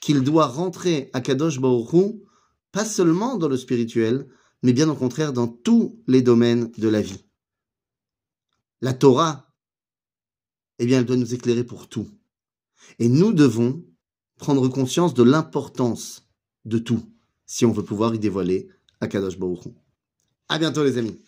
qu'il doit rentrer à Kadosh Baruch pas seulement dans le spirituel, mais bien au contraire dans tous les domaines de la vie. La Torah, eh bien, elle doit nous éclairer pour tout. Et nous devons prendre conscience de l'importance de tout, si on veut pouvoir y dévoiler à Kadosh Baruch À bientôt les amis.